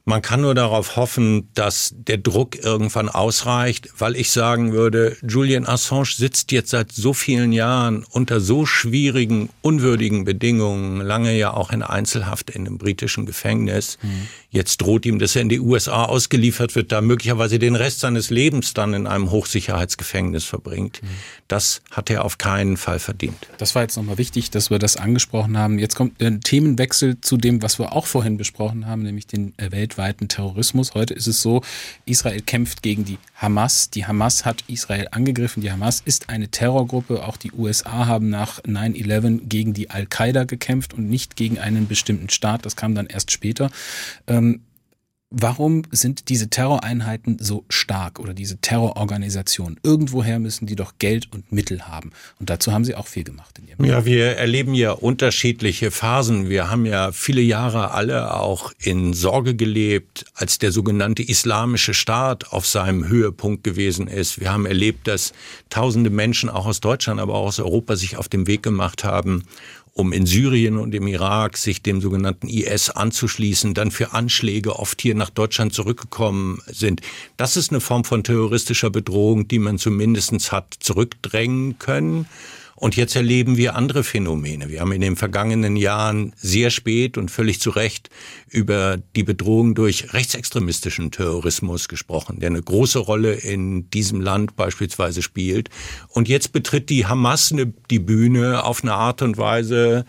Man kann nur darauf hoffen, dass der Druck irgendwann ausreicht, weil ich sagen würde, Julian Assange sitzt jetzt seit so vielen Jahren unter so schwierigen, unwürdigen Bedingungen, lange ja auch in Einzelhaft in einem britischen Gefängnis. Mhm. Jetzt droht ihm, dass er in die USA ausgeliefert wird, da möglicherweise den Rest seines Lebens dann in einem Hochsicherheitsgefängnis verbringt. Mhm. Das hat er auf keinen Fall verdient. Das war jetzt nochmal wichtig, dass wir das angesprochen haben. Jetzt kommt ein Themenwechsel zu dem, was wir auch vorhin besprochen haben, nämlich den weltweiten Terrorismus. Heute ist es so, Israel kämpft gegen die Hamas. Die Hamas hat Israel angegriffen. Die Hamas ist eine Terrorgruppe. Auch die USA haben nach 9-11 gegen die Al-Qaida gekämpft und nicht gegen einen bestimmten Staat. Das kam dann erst später. Ähm, Warum sind diese Terroreinheiten so stark oder diese Terrororganisationen? Irgendwoher müssen die doch Geld und Mittel haben. Und dazu haben sie auch viel gemacht. In ihrem ja, wir erleben ja unterschiedliche Phasen. Wir haben ja viele Jahre alle auch in Sorge gelebt, als der sogenannte Islamische Staat auf seinem Höhepunkt gewesen ist. Wir haben erlebt, dass tausende Menschen auch aus Deutschland, aber auch aus Europa sich auf den Weg gemacht haben, um in Syrien und im Irak sich dem sogenannten IS anzuschließen, dann für Anschläge oft hier nach Deutschland zurückgekommen sind. Das ist eine Form von terroristischer Bedrohung, die man zumindest hat zurückdrängen können. Und jetzt erleben wir andere Phänomene. Wir haben in den vergangenen Jahren sehr spät und völlig zu Recht über die Bedrohung durch rechtsextremistischen Terrorismus gesprochen, der eine große Rolle in diesem Land beispielsweise spielt. Und jetzt betritt die Hamas die Bühne auf eine Art und Weise,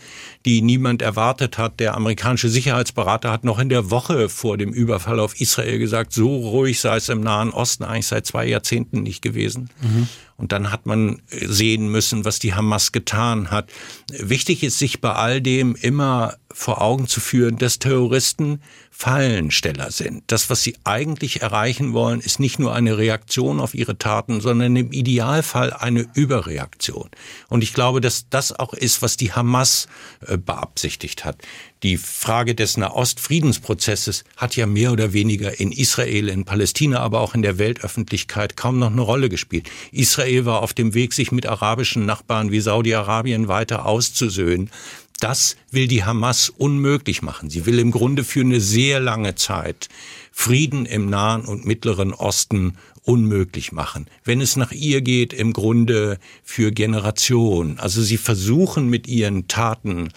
die niemand erwartet hat. Der amerikanische Sicherheitsberater hat noch in der Woche vor dem Überfall auf Israel gesagt, so ruhig sei es im Nahen Osten eigentlich seit zwei Jahrzehnten nicht gewesen. Mhm. Und dann hat man sehen müssen, was die Hamas getan hat. Wichtig ist, sich bei all dem immer vor Augen zu führen, dass Terroristen Fallensteller sind. Das, was sie eigentlich erreichen wollen, ist nicht nur eine Reaktion auf ihre Taten, sondern im Idealfall eine Überreaktion. Und ich glaube, dass das auch ist, was die Hamas äh, beabsichtigt hat. Die Frage des Nahost-Friedensprozesses hat ja mehr oder weniger in Israel, in Palästina, aber auch in der Weltöffentlichkeit kaum noch eine Rolle gespielt. Israel war auf dem Weg, sich mit arabischen Nachbarn wie Saudi-Arabien weiter auszusöhnen. Das will die Hamas unmöglich machen. Sie will im Grunde für eine sehr lange Zeit Frieden im Nahen und Mittleren Osten unmöglich machen. Wenn es nach ihr geht, im Grunde für Generationen. Also sie versuchen mit ihren Taten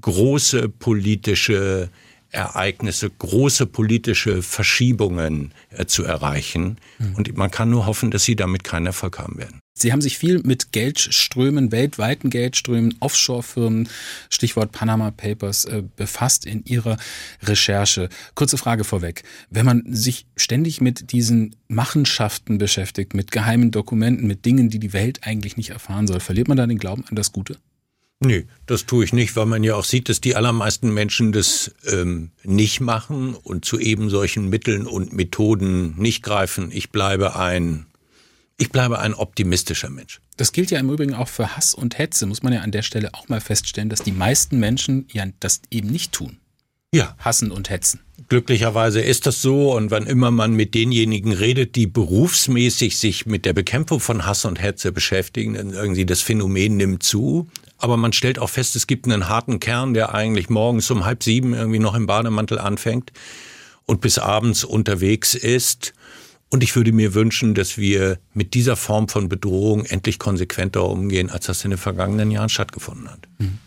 große politische Ereignisse, große politische Verschiebungen äh, zu erreichen. Mhm. Und man kann nur hoffen, dass sie damit keinen Erfolg haben werden. Sie haben sich viel mit Geldströmen, weltweiten Geldströmen, Offshore-Firmen, Stichwort Panama Papers, äh, befasst in Ihrer Recherche. Kurze Frage vorweg. Wenn man sich ständig mit diesen Machenschaften beschäftigt, mit geheimen Dokumenten, mit Dingen, die die Welt eigentlich nicht erfahren soll, verliert man da den Glauben an das Gute? Nee, das tue ich nicht, weil man ja auch sieht, dass die allermeisten Menschen das ähm, nicht machen und zu eben solchen Mitteln und Methoden nicht greifen. Ich bleibe ein ich bleibe ein optimistischer Mensch. Das gilt ja im Übrigen auch für Hass und Hetze, muss man ja an der Stelle auch mal feststellen, dass die meisten Menschen ja das eben nicht tun. Ja. Hassen und hetzen. Glücklicherweise ist das so und wann immer man mit denjenigen redet, die berufsmäßig sich mit der Bekämpfung von Hass und Hetze beschäftigen, dann irgendwie das Phänomen nimmt zu. Aber man stellt auch fest, es gibt einen harten Kern, der eigentlich morgens um halb sieben irgendwie noch im Bademantel anfängt und bis abends unterwegs ist und ich würde mir wünschen, dass wir mit dieser Form von Bedrohung endlich konsequenter umgehen, als das in den vergangenen Jahren stattgefunden hat. Mhm.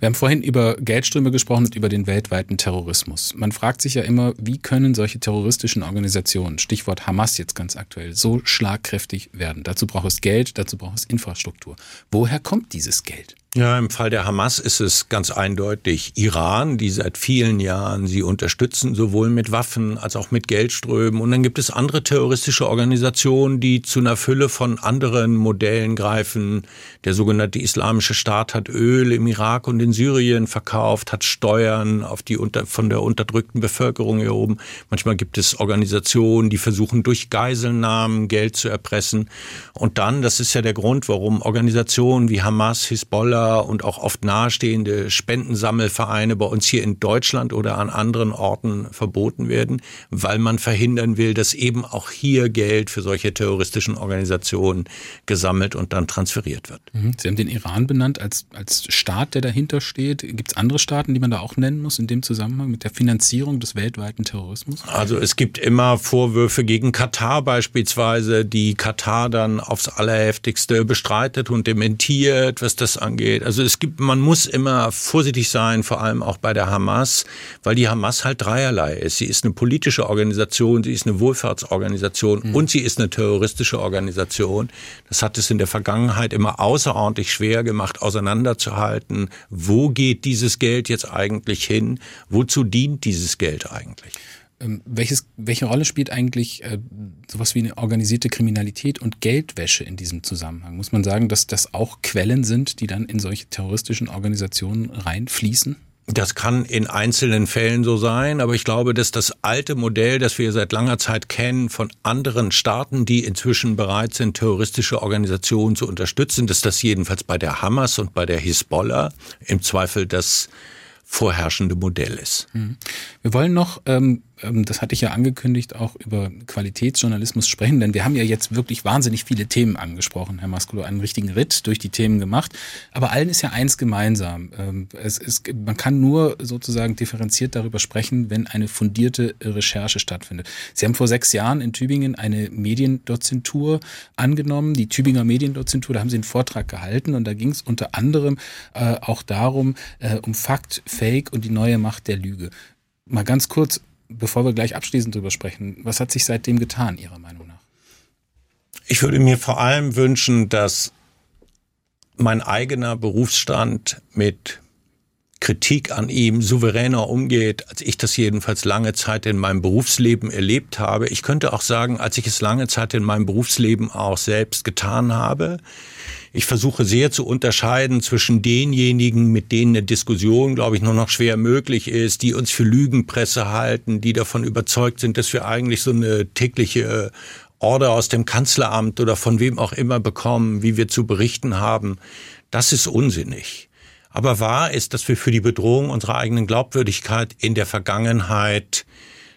Wir haben vorhin über Geldströme gesprochen und über den weltweiten Terrorismus. Man fragt sich ja immer, wie können solche terroristischen Organisationen, Stichwort Hamas jetzt ganz aktuell, so schlagkräftig werden? Dazu braucht es Geld, dazu braucht es Infrastruktur. Woher kommt dieses Geld? Ja, im Fall der Hamas ist es ganz eindeutig Iran, die seit vielen Jahren sie unterstützen, sowohl mit Waffen als auch mit Geldströmen. Und dann gibt es andere terroristische Organisationen, die zu einer Fülle von anderen Modellen greifen. Der sogenannte Islamische Staat hat Öl im Irak und in Syrien verkauft, hat Steuern auf die unter, von der unterdrückten Bevölkerung erhoben. Manchmal gibt es Organisationen, die versuchen durch Geiselnahmen Geld zu erpressen. Und dann, das ist ja der Grund, warum Organisationen wie Hamas, Hisbollah, und auch oft nahestehende Spendensammelvereine bei uns hier in Deutschland oder an anderen Orten verboten werden, weil man verhindern will, dass eben auch hier Geld für solche terroristischen Organisationen gesammelt und dann transferiert wird. Mhm. Sie haben den Iran benannt als, als Staat, der dahinter steht. Gibt es andere Staaten, die man da auch nennen muss in dem Zusammenhang mit der Finanzierung des weltweiten Terrorismus? Also es gibt immer Vorwürfe gegen Katar beispielsweise, die Katar dann aufs Allerheftigste bestreitet und dementiert, was das angeht. Also es gibt, man muss immer vorsichtig sein, vor allem auch bei der Hamas, weil die Hamas halt dreierlei ist. Sie ist eine politische Organisation, sie ist eine Wohlfahrtsorganisation mhm. und sie ist eine terroristische Organisation. Das hat es in der Vergangenheit immer außerordentlich schwer gemacht, auseinanderzuhalten. Wo geht dieses Geld jetzt eigentlich hin? Wozu dient dieses Geld eigentlich? Ähm, welches, welche Rolle spielt eigentlich äh, sowas wie eine organisierte Kriminalität und Geldwäsche in diesem Zusammenhang? Muss man sagen, dass das auch Quellen sind, die dann in solche terroristischen Organisationen reinfließen? Das kann in einzelnen Fällen so sein, aber ich glaube, dass das alte Modell, das wir seit langer Zeit kennen von anderen Staaten, die inzwischen bereit sind, terroristische Organisationen zu unterstützen, dass das jedenfalls bei der Hamas und bei der Hisbollah im Zweifel das vorherrschende Modell ist. Mhm. Wir wollen noch ähm, das hatte ich ja angekündigt, auch über Qualitätsjournalismus sprechen, denn wir haben ja jetzt wirklich wahnsinnig viele Themen angesprochen, Herr Maskulo, einen richtigen Ritt durch die Themen gemacht. Aber allen ist ja eins gemeinsam. Ähm, es ist, man kann nur sozusagen differenziert darüber sprechen, wenn eine fundierte Recherche stattfindet. Sie haben vor sechs Jahren in Tübingen eine Mediendozentur angenommen, die Tübinger Mediendozentur, da haben Sie einen Vortrag gehalten und da ging es unter anderem äh, auch darum, äh, um Fakt, Fake und die neue Macht der Lüge. Mal ganz kurz, bevor wir gleich abschließend drüber sprechen, was hat sich seitdem getan, Ihrer Meinung nach? Ich würde mir vor allem wünschen, dass mein eigener Berufsstand mit Kritik an ihm souveräner umgeht, als ich das jedenfalls lange Zeit in meinem Berufsleben erlebt habe. Ich könnte auch sagen, als ich es lange Zeit in meinem Berufsleben auch selbst getan habe. Ich versuche sehr zu unterscheiden zwischen denjenigen, mit denen eine Diskussion, glaube ich, nur noch schwer möglich ist, die uns für Lügenpresse halten, die davon überzeugt sind, dass wir eigentlich so eine tägliche Order aus dem Kanzleramt oder von wem auch immer bekommen, wie wir zu berichten haben. Das ist unsinnig. Aber wahr ist, dass wir für die Bedrohung unserer eigenen Glaubwürdigkeit in der Vergangenheit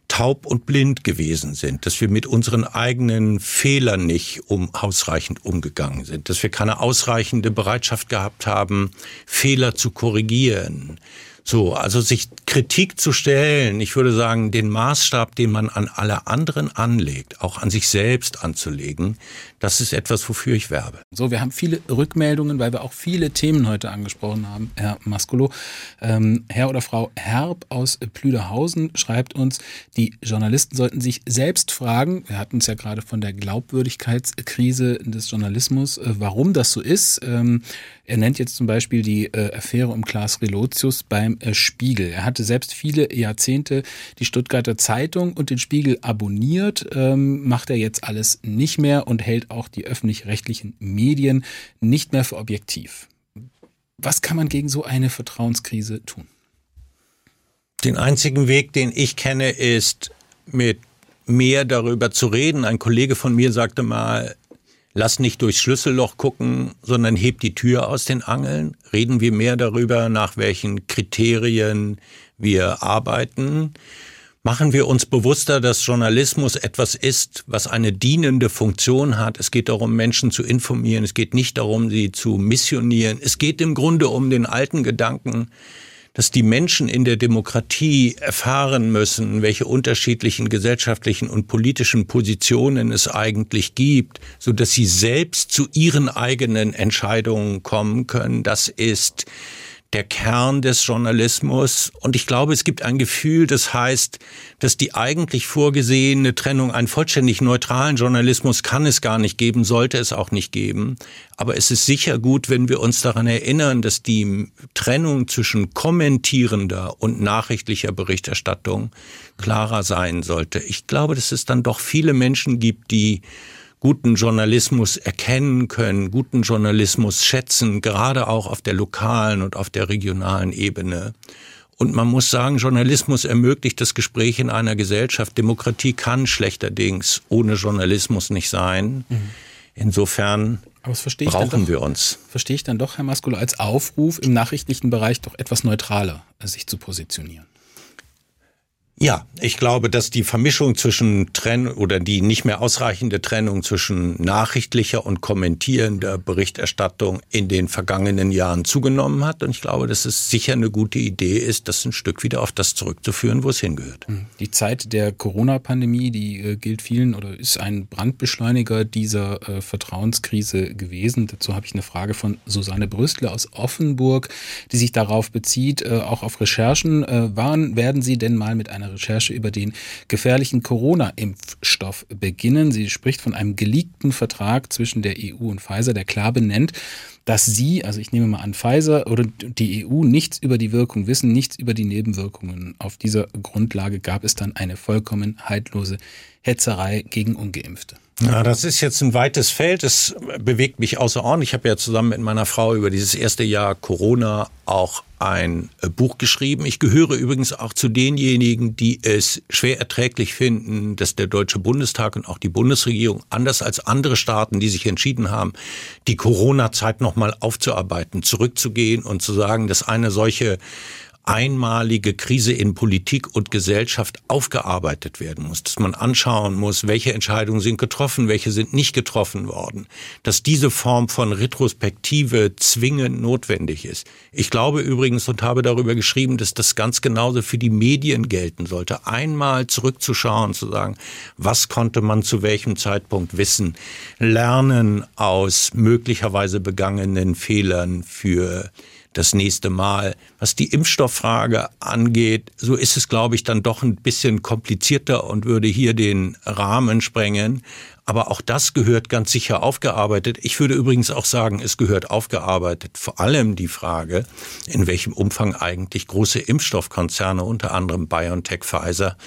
taub und blind gewesen sind, dass wir mit unseren eigenen Fehlern nicht um ausreichend umgegangen sind, dass wir keine ausreichende Bereitschaft gehabt haben, Fehler zu korrigieren, so, also sich Kritik zu stellen, ich würde sagen, den Maßstab, den man an alle anderen anlegt, auch an sich selbst anzulegen, das ist etwas, wofür ich werbe. So, wir haben viele Rückmeldungen, weil wir auch viele Themen heute angesprochen haben, Herr Maskulo. Ähm, Herr oder Frau Herb aus Plüderhausen schreibt uns, die Journalisten sollten sich selbst fragen, wir hatten es ja gerade von der Glaubwürdigkeitskrise des Journalismus, äh, warum das so ist. Ähm, er nennt jetzt zum Beispiel die äh, Affäre um Klaas Relotius beim äh, Spiegel. Er hatte selbst viele Jahrzehnte die Stuttgarter Zeitung und den Spiegel abonniert, ähm, macht er jetzt alles nicht mehr und hält auch die öffentlich-rechtlichen Medien nicht mehr für objektiv. Was kann man gegen so eine Vertrauenskrise tun? Den einzigen Weg, den ich kenne, ist mit mehr darüber zu reden. Ein Kollege von mir sagte mal, Lass nicht durchs Schlüsselloch gucken, sondern heb die Tür aus den Angeln. Reden wir mehr darüber, nach welchen Kriterien wir arbeiten. Machen wir uns bewusster, dass Journalismus etwas ist, was eine dienende Funktion hat. Es geht darum, Menschen zu informieren. Es geht nicht darum, sie zu missionieren. Es geht im Grunde um den alten Gedanken, dass die Menschen in der Demokratie erfahren müssen, welche unterschiedlichen gesellschaftlichen und politischen Positionen es eigentlich gibt, so dass sie selbst zu ihren eigenen Entscheidungen kommen können. Das ist der Kern des Journalismus. Und ich glaube, es gibt ein Gefühl, das heißt, dass die eigentlich vorgesehene Trennung, einen vollständig neutralen Journalismus kann es gar nicht geben, sollte es auch nicht geben. Aber es ist sicher gut, wenn wir uns daran erinnern, dass die Trennung zwischen kommentierender und nachrichtlicher Berichterstattung klarer sein sollte. Ich glaube, dass es dann doch viele Menschen gibt, die guten Journalismus erkennen können, guten Journalismus schätzen, gerade auch auf der lokalen und auf der regionalen Ebene. Und man muss sagen, Journalismus ermöglicht das Gespräch in einer Gesellschaft. Demokratie kann schlechterdings ohne Journalismus nicht sein. Mhm. Insofern brauchen doch, wir uns. Verstehe ich dann doch, Herr Maskulo, als Aufruf im nachrichtlichen Bereich doch etwas neutraler sich zu positionieren. Ja, ich glaube, dass die Vermischung zwischen Trenn oder die nicht mehr ausreichende Trennung zwischen nachrichtlicher und kommentierender Berichterstattung in den vergangenen Jahren zugenommen hat. Und ich glaube, dass es sicher eine gute Idee ist, das ein Stück wieder auf das zurückzuführen, wo es hingehört. Hm. Die Zeit der Corona-Pandemie, die äh, gilt vielen oder ist ein Brandbeschleuniger dieser äh, Vertrauenskrise gewesen. Dazu habe ich eine Frage von Susanne Brüstle aus Offenburg, die sich darauf bezieht, äh, auch auf Recherchen. Äh, wann werden Sie denn mal mit einer Recherche über den gefährlichen Corona-Impfstoff beginnen. Sie spricht von einem geleakten Vertrag zwischen der EU und Pfizer, der klar benennt, dass sie, also ich nehme mal an Pfizer oder die EU nichts über die Wirkung wissen, nichts über die Nebenwirkungen. Auf dieser Grundlage gab es dann eine vollkommen haltlose Hetzerei gegen ungeimpfte. Ja, das ist jetzt ein weites Feld. Es bewegt mich außerordentlich. Ich habe ja zusammen mit meiner Frau über dieses erste Jahr Corona auch ein äh, Buch geschrieben. Ich gehöre übrigens auch zu denjenigen, die es schwer erträglich finden, dass der Deutsche Bundestag und auch die Bundesregierung, anders als andere Staaten, die sich entschieden haben, die Corona-Zeit nochmal aufzuarbeiten, zurückzugehen und zu sagen, dass eine solche einmalige Krise in Politik und Gesellschaft aufgearbeitet werden muss, dass man anschauen muss, welche Entscheidungen sind getroffen, welche sind nicht getroffen worden, dass diese Form von Retrospektive zwingend notwendig ist. Ich glaube übrigens und habe darüber geschrieben, dass das ganz genauso für die Medien gelten sollte. Einmal zurückzuschauen, zu sagen, was konnte man zu welchem Zeitpunkt wissen, lernen aus möglicherweise begangenen Fehlern für das nächste Mal. Was die Impfstofffrage angeht, so ist es, glaube ich, dann doch ein bisschen komplizierter und würde hier den Rahmen sprengen. Aber auch das gehört ganz sicher aufgearbeitet. Ich würde übrigens auch sagen, es gehört aufgearbeitet. Vor allem die Frage, in welchem Umfang eigentlich große Impfstoffkonzerne, unter anderem BioNTech, Pfizer,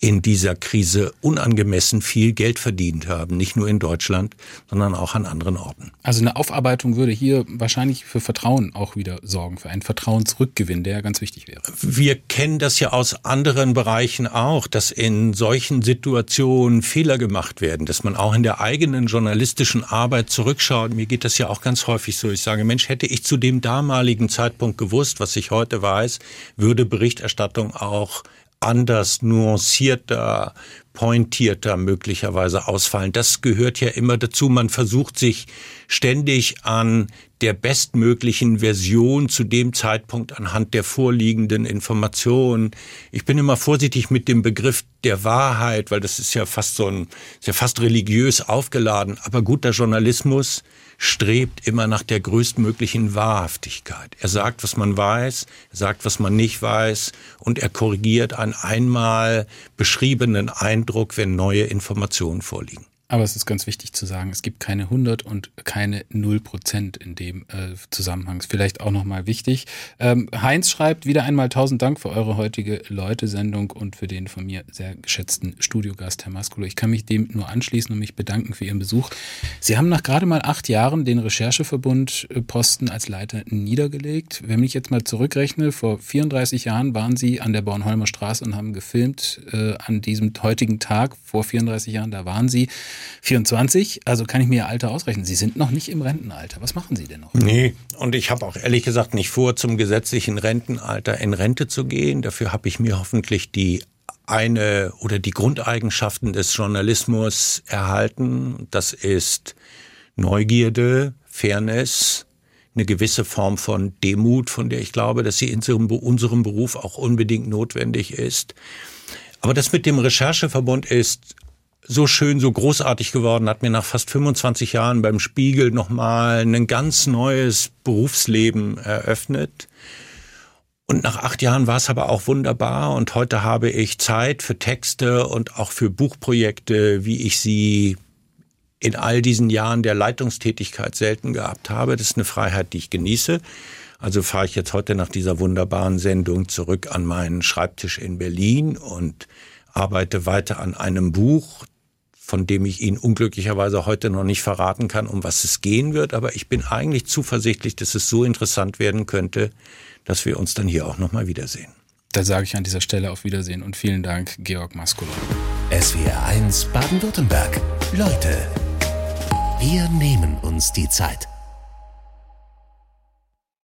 in dieser Krise unangemessen viel Geld verdient haben, nicht nur in Deutschland, sondern auch an anderen Orten. Also eine Aufarbeitung würde hier wahrscheinlich für Vertrauen auch wieder sorgen, für einen Vertrauensrückgewinn, der ganz wichtig wäre. Wir kennen das ja aus anderen Bereichen auch, dass in solchen Situationen Fehler gemacht werden, dass man auch in der eigenen journalistischen Arbeit zurückschaut. Mir geht das ja auch ganz häufig so. Ich sage, Mensch, hätte ich zu dem damaligen Zeitpunkt gewusst, was ich heute weiß, würde Berichterstattung auch anders nuancierter, pointierter möglicherweise ausfallen. Das gehört ja immer dazu. Man versucht sich ständig an der bestmöglichen Version zu dem Zeitpunkt anhand der vorliegenden Informationen. Ich bin immer vorsichtig mit dem Begriff der Wahrheit, weil das ist ja fast so ein, ist ja fast religiös aufgeladen. Aber guter Journalismus strebt immer nach der größtmöglichen Wahrhaftigkeit. Er sagt, was man weiß, sagt, was man nicht weiß und er korrigiert einen einmal beschriebenen Eindruck, wenn neue Informationen vorliegen. Aber es ist ganz wichtig zu sagen, es gibt keine 100 und keine 0 Prozent in dem äh, Zusammenhang. Ist vielleicht auch nochmal wichtig. Ähm, Heinz schreibt wieder einmal tausend Dank für eure heutige Leute-Sendung und für den von mir sehr geschätzten Studiogast, Herr Maskulo. Ich kann mich dem nur anschließen und mich bedanken für Ihren Besuch. Sie haben nach gerade mal acht Jahren den Rechercheverbund äh, Posten als Leiter niedergelegt. Wenn ich jetzt mal zurückrechne, vor 34 Jahren waren Sie an der Bornholmer Straße und haben gefilmt. Äh, an diesem heutigen Tag, vor 34 Jahren, da waren Sie. 24, also kann ich mir Ihr Alter ausrechnen. Sie sind noch nicht im Rentenalter. Was machen Sie denn noch? Nee, und ich habe auch ehrlich gesagt nicht vor, zum gesetzlichen Rentenalter in Rente zu gehen. Dafür habe ich mir hoffentlich die eine oder die Grundeigenschaften des Journalismus erhalten. Das ist Neugierde, Fairness, eine gewisse Form von Demut, von der ich glaube, dass sie in unserem Beruf auch unbedingt notwendig ist. Aber das mit dem Rechercheverbund ist so schön, so großartig geworden, hat mir nach fast 25 Jahren beim Spiegel nochmal ein ganz neues Berufsleben eröffnet. Und nach acht Jahren war es aber auch wunderbar und heute habe ich Zeit für Texte und auch für Buchprojekte, wie ich sie in all diesen Jahren der Leitungstätigkeit selten gehabt habe. Das ist eine Freiheit, die ich genieße. Also fahre ich jetzt heute nach dieser wunderbaren Sendung zurück an meinen Schreibtisch in Berlin und arbeite weiter an einem Buch, von dem ich Ihnen unglücklicherweise heute noch nicht verraten kann, um was es gehen wird. Aber ich bin eigentlich zuversichtlich, dass es so interessant werden könnte, dass wir uns dann hier auch nochmal wiedersehen. Da sage ich an dieser Stelle auf Wiedersehen und vielen Dank, Georg Maskulo. SWR 1 Baden-Württemberg. Leute, wir nehmen uns die Zeit.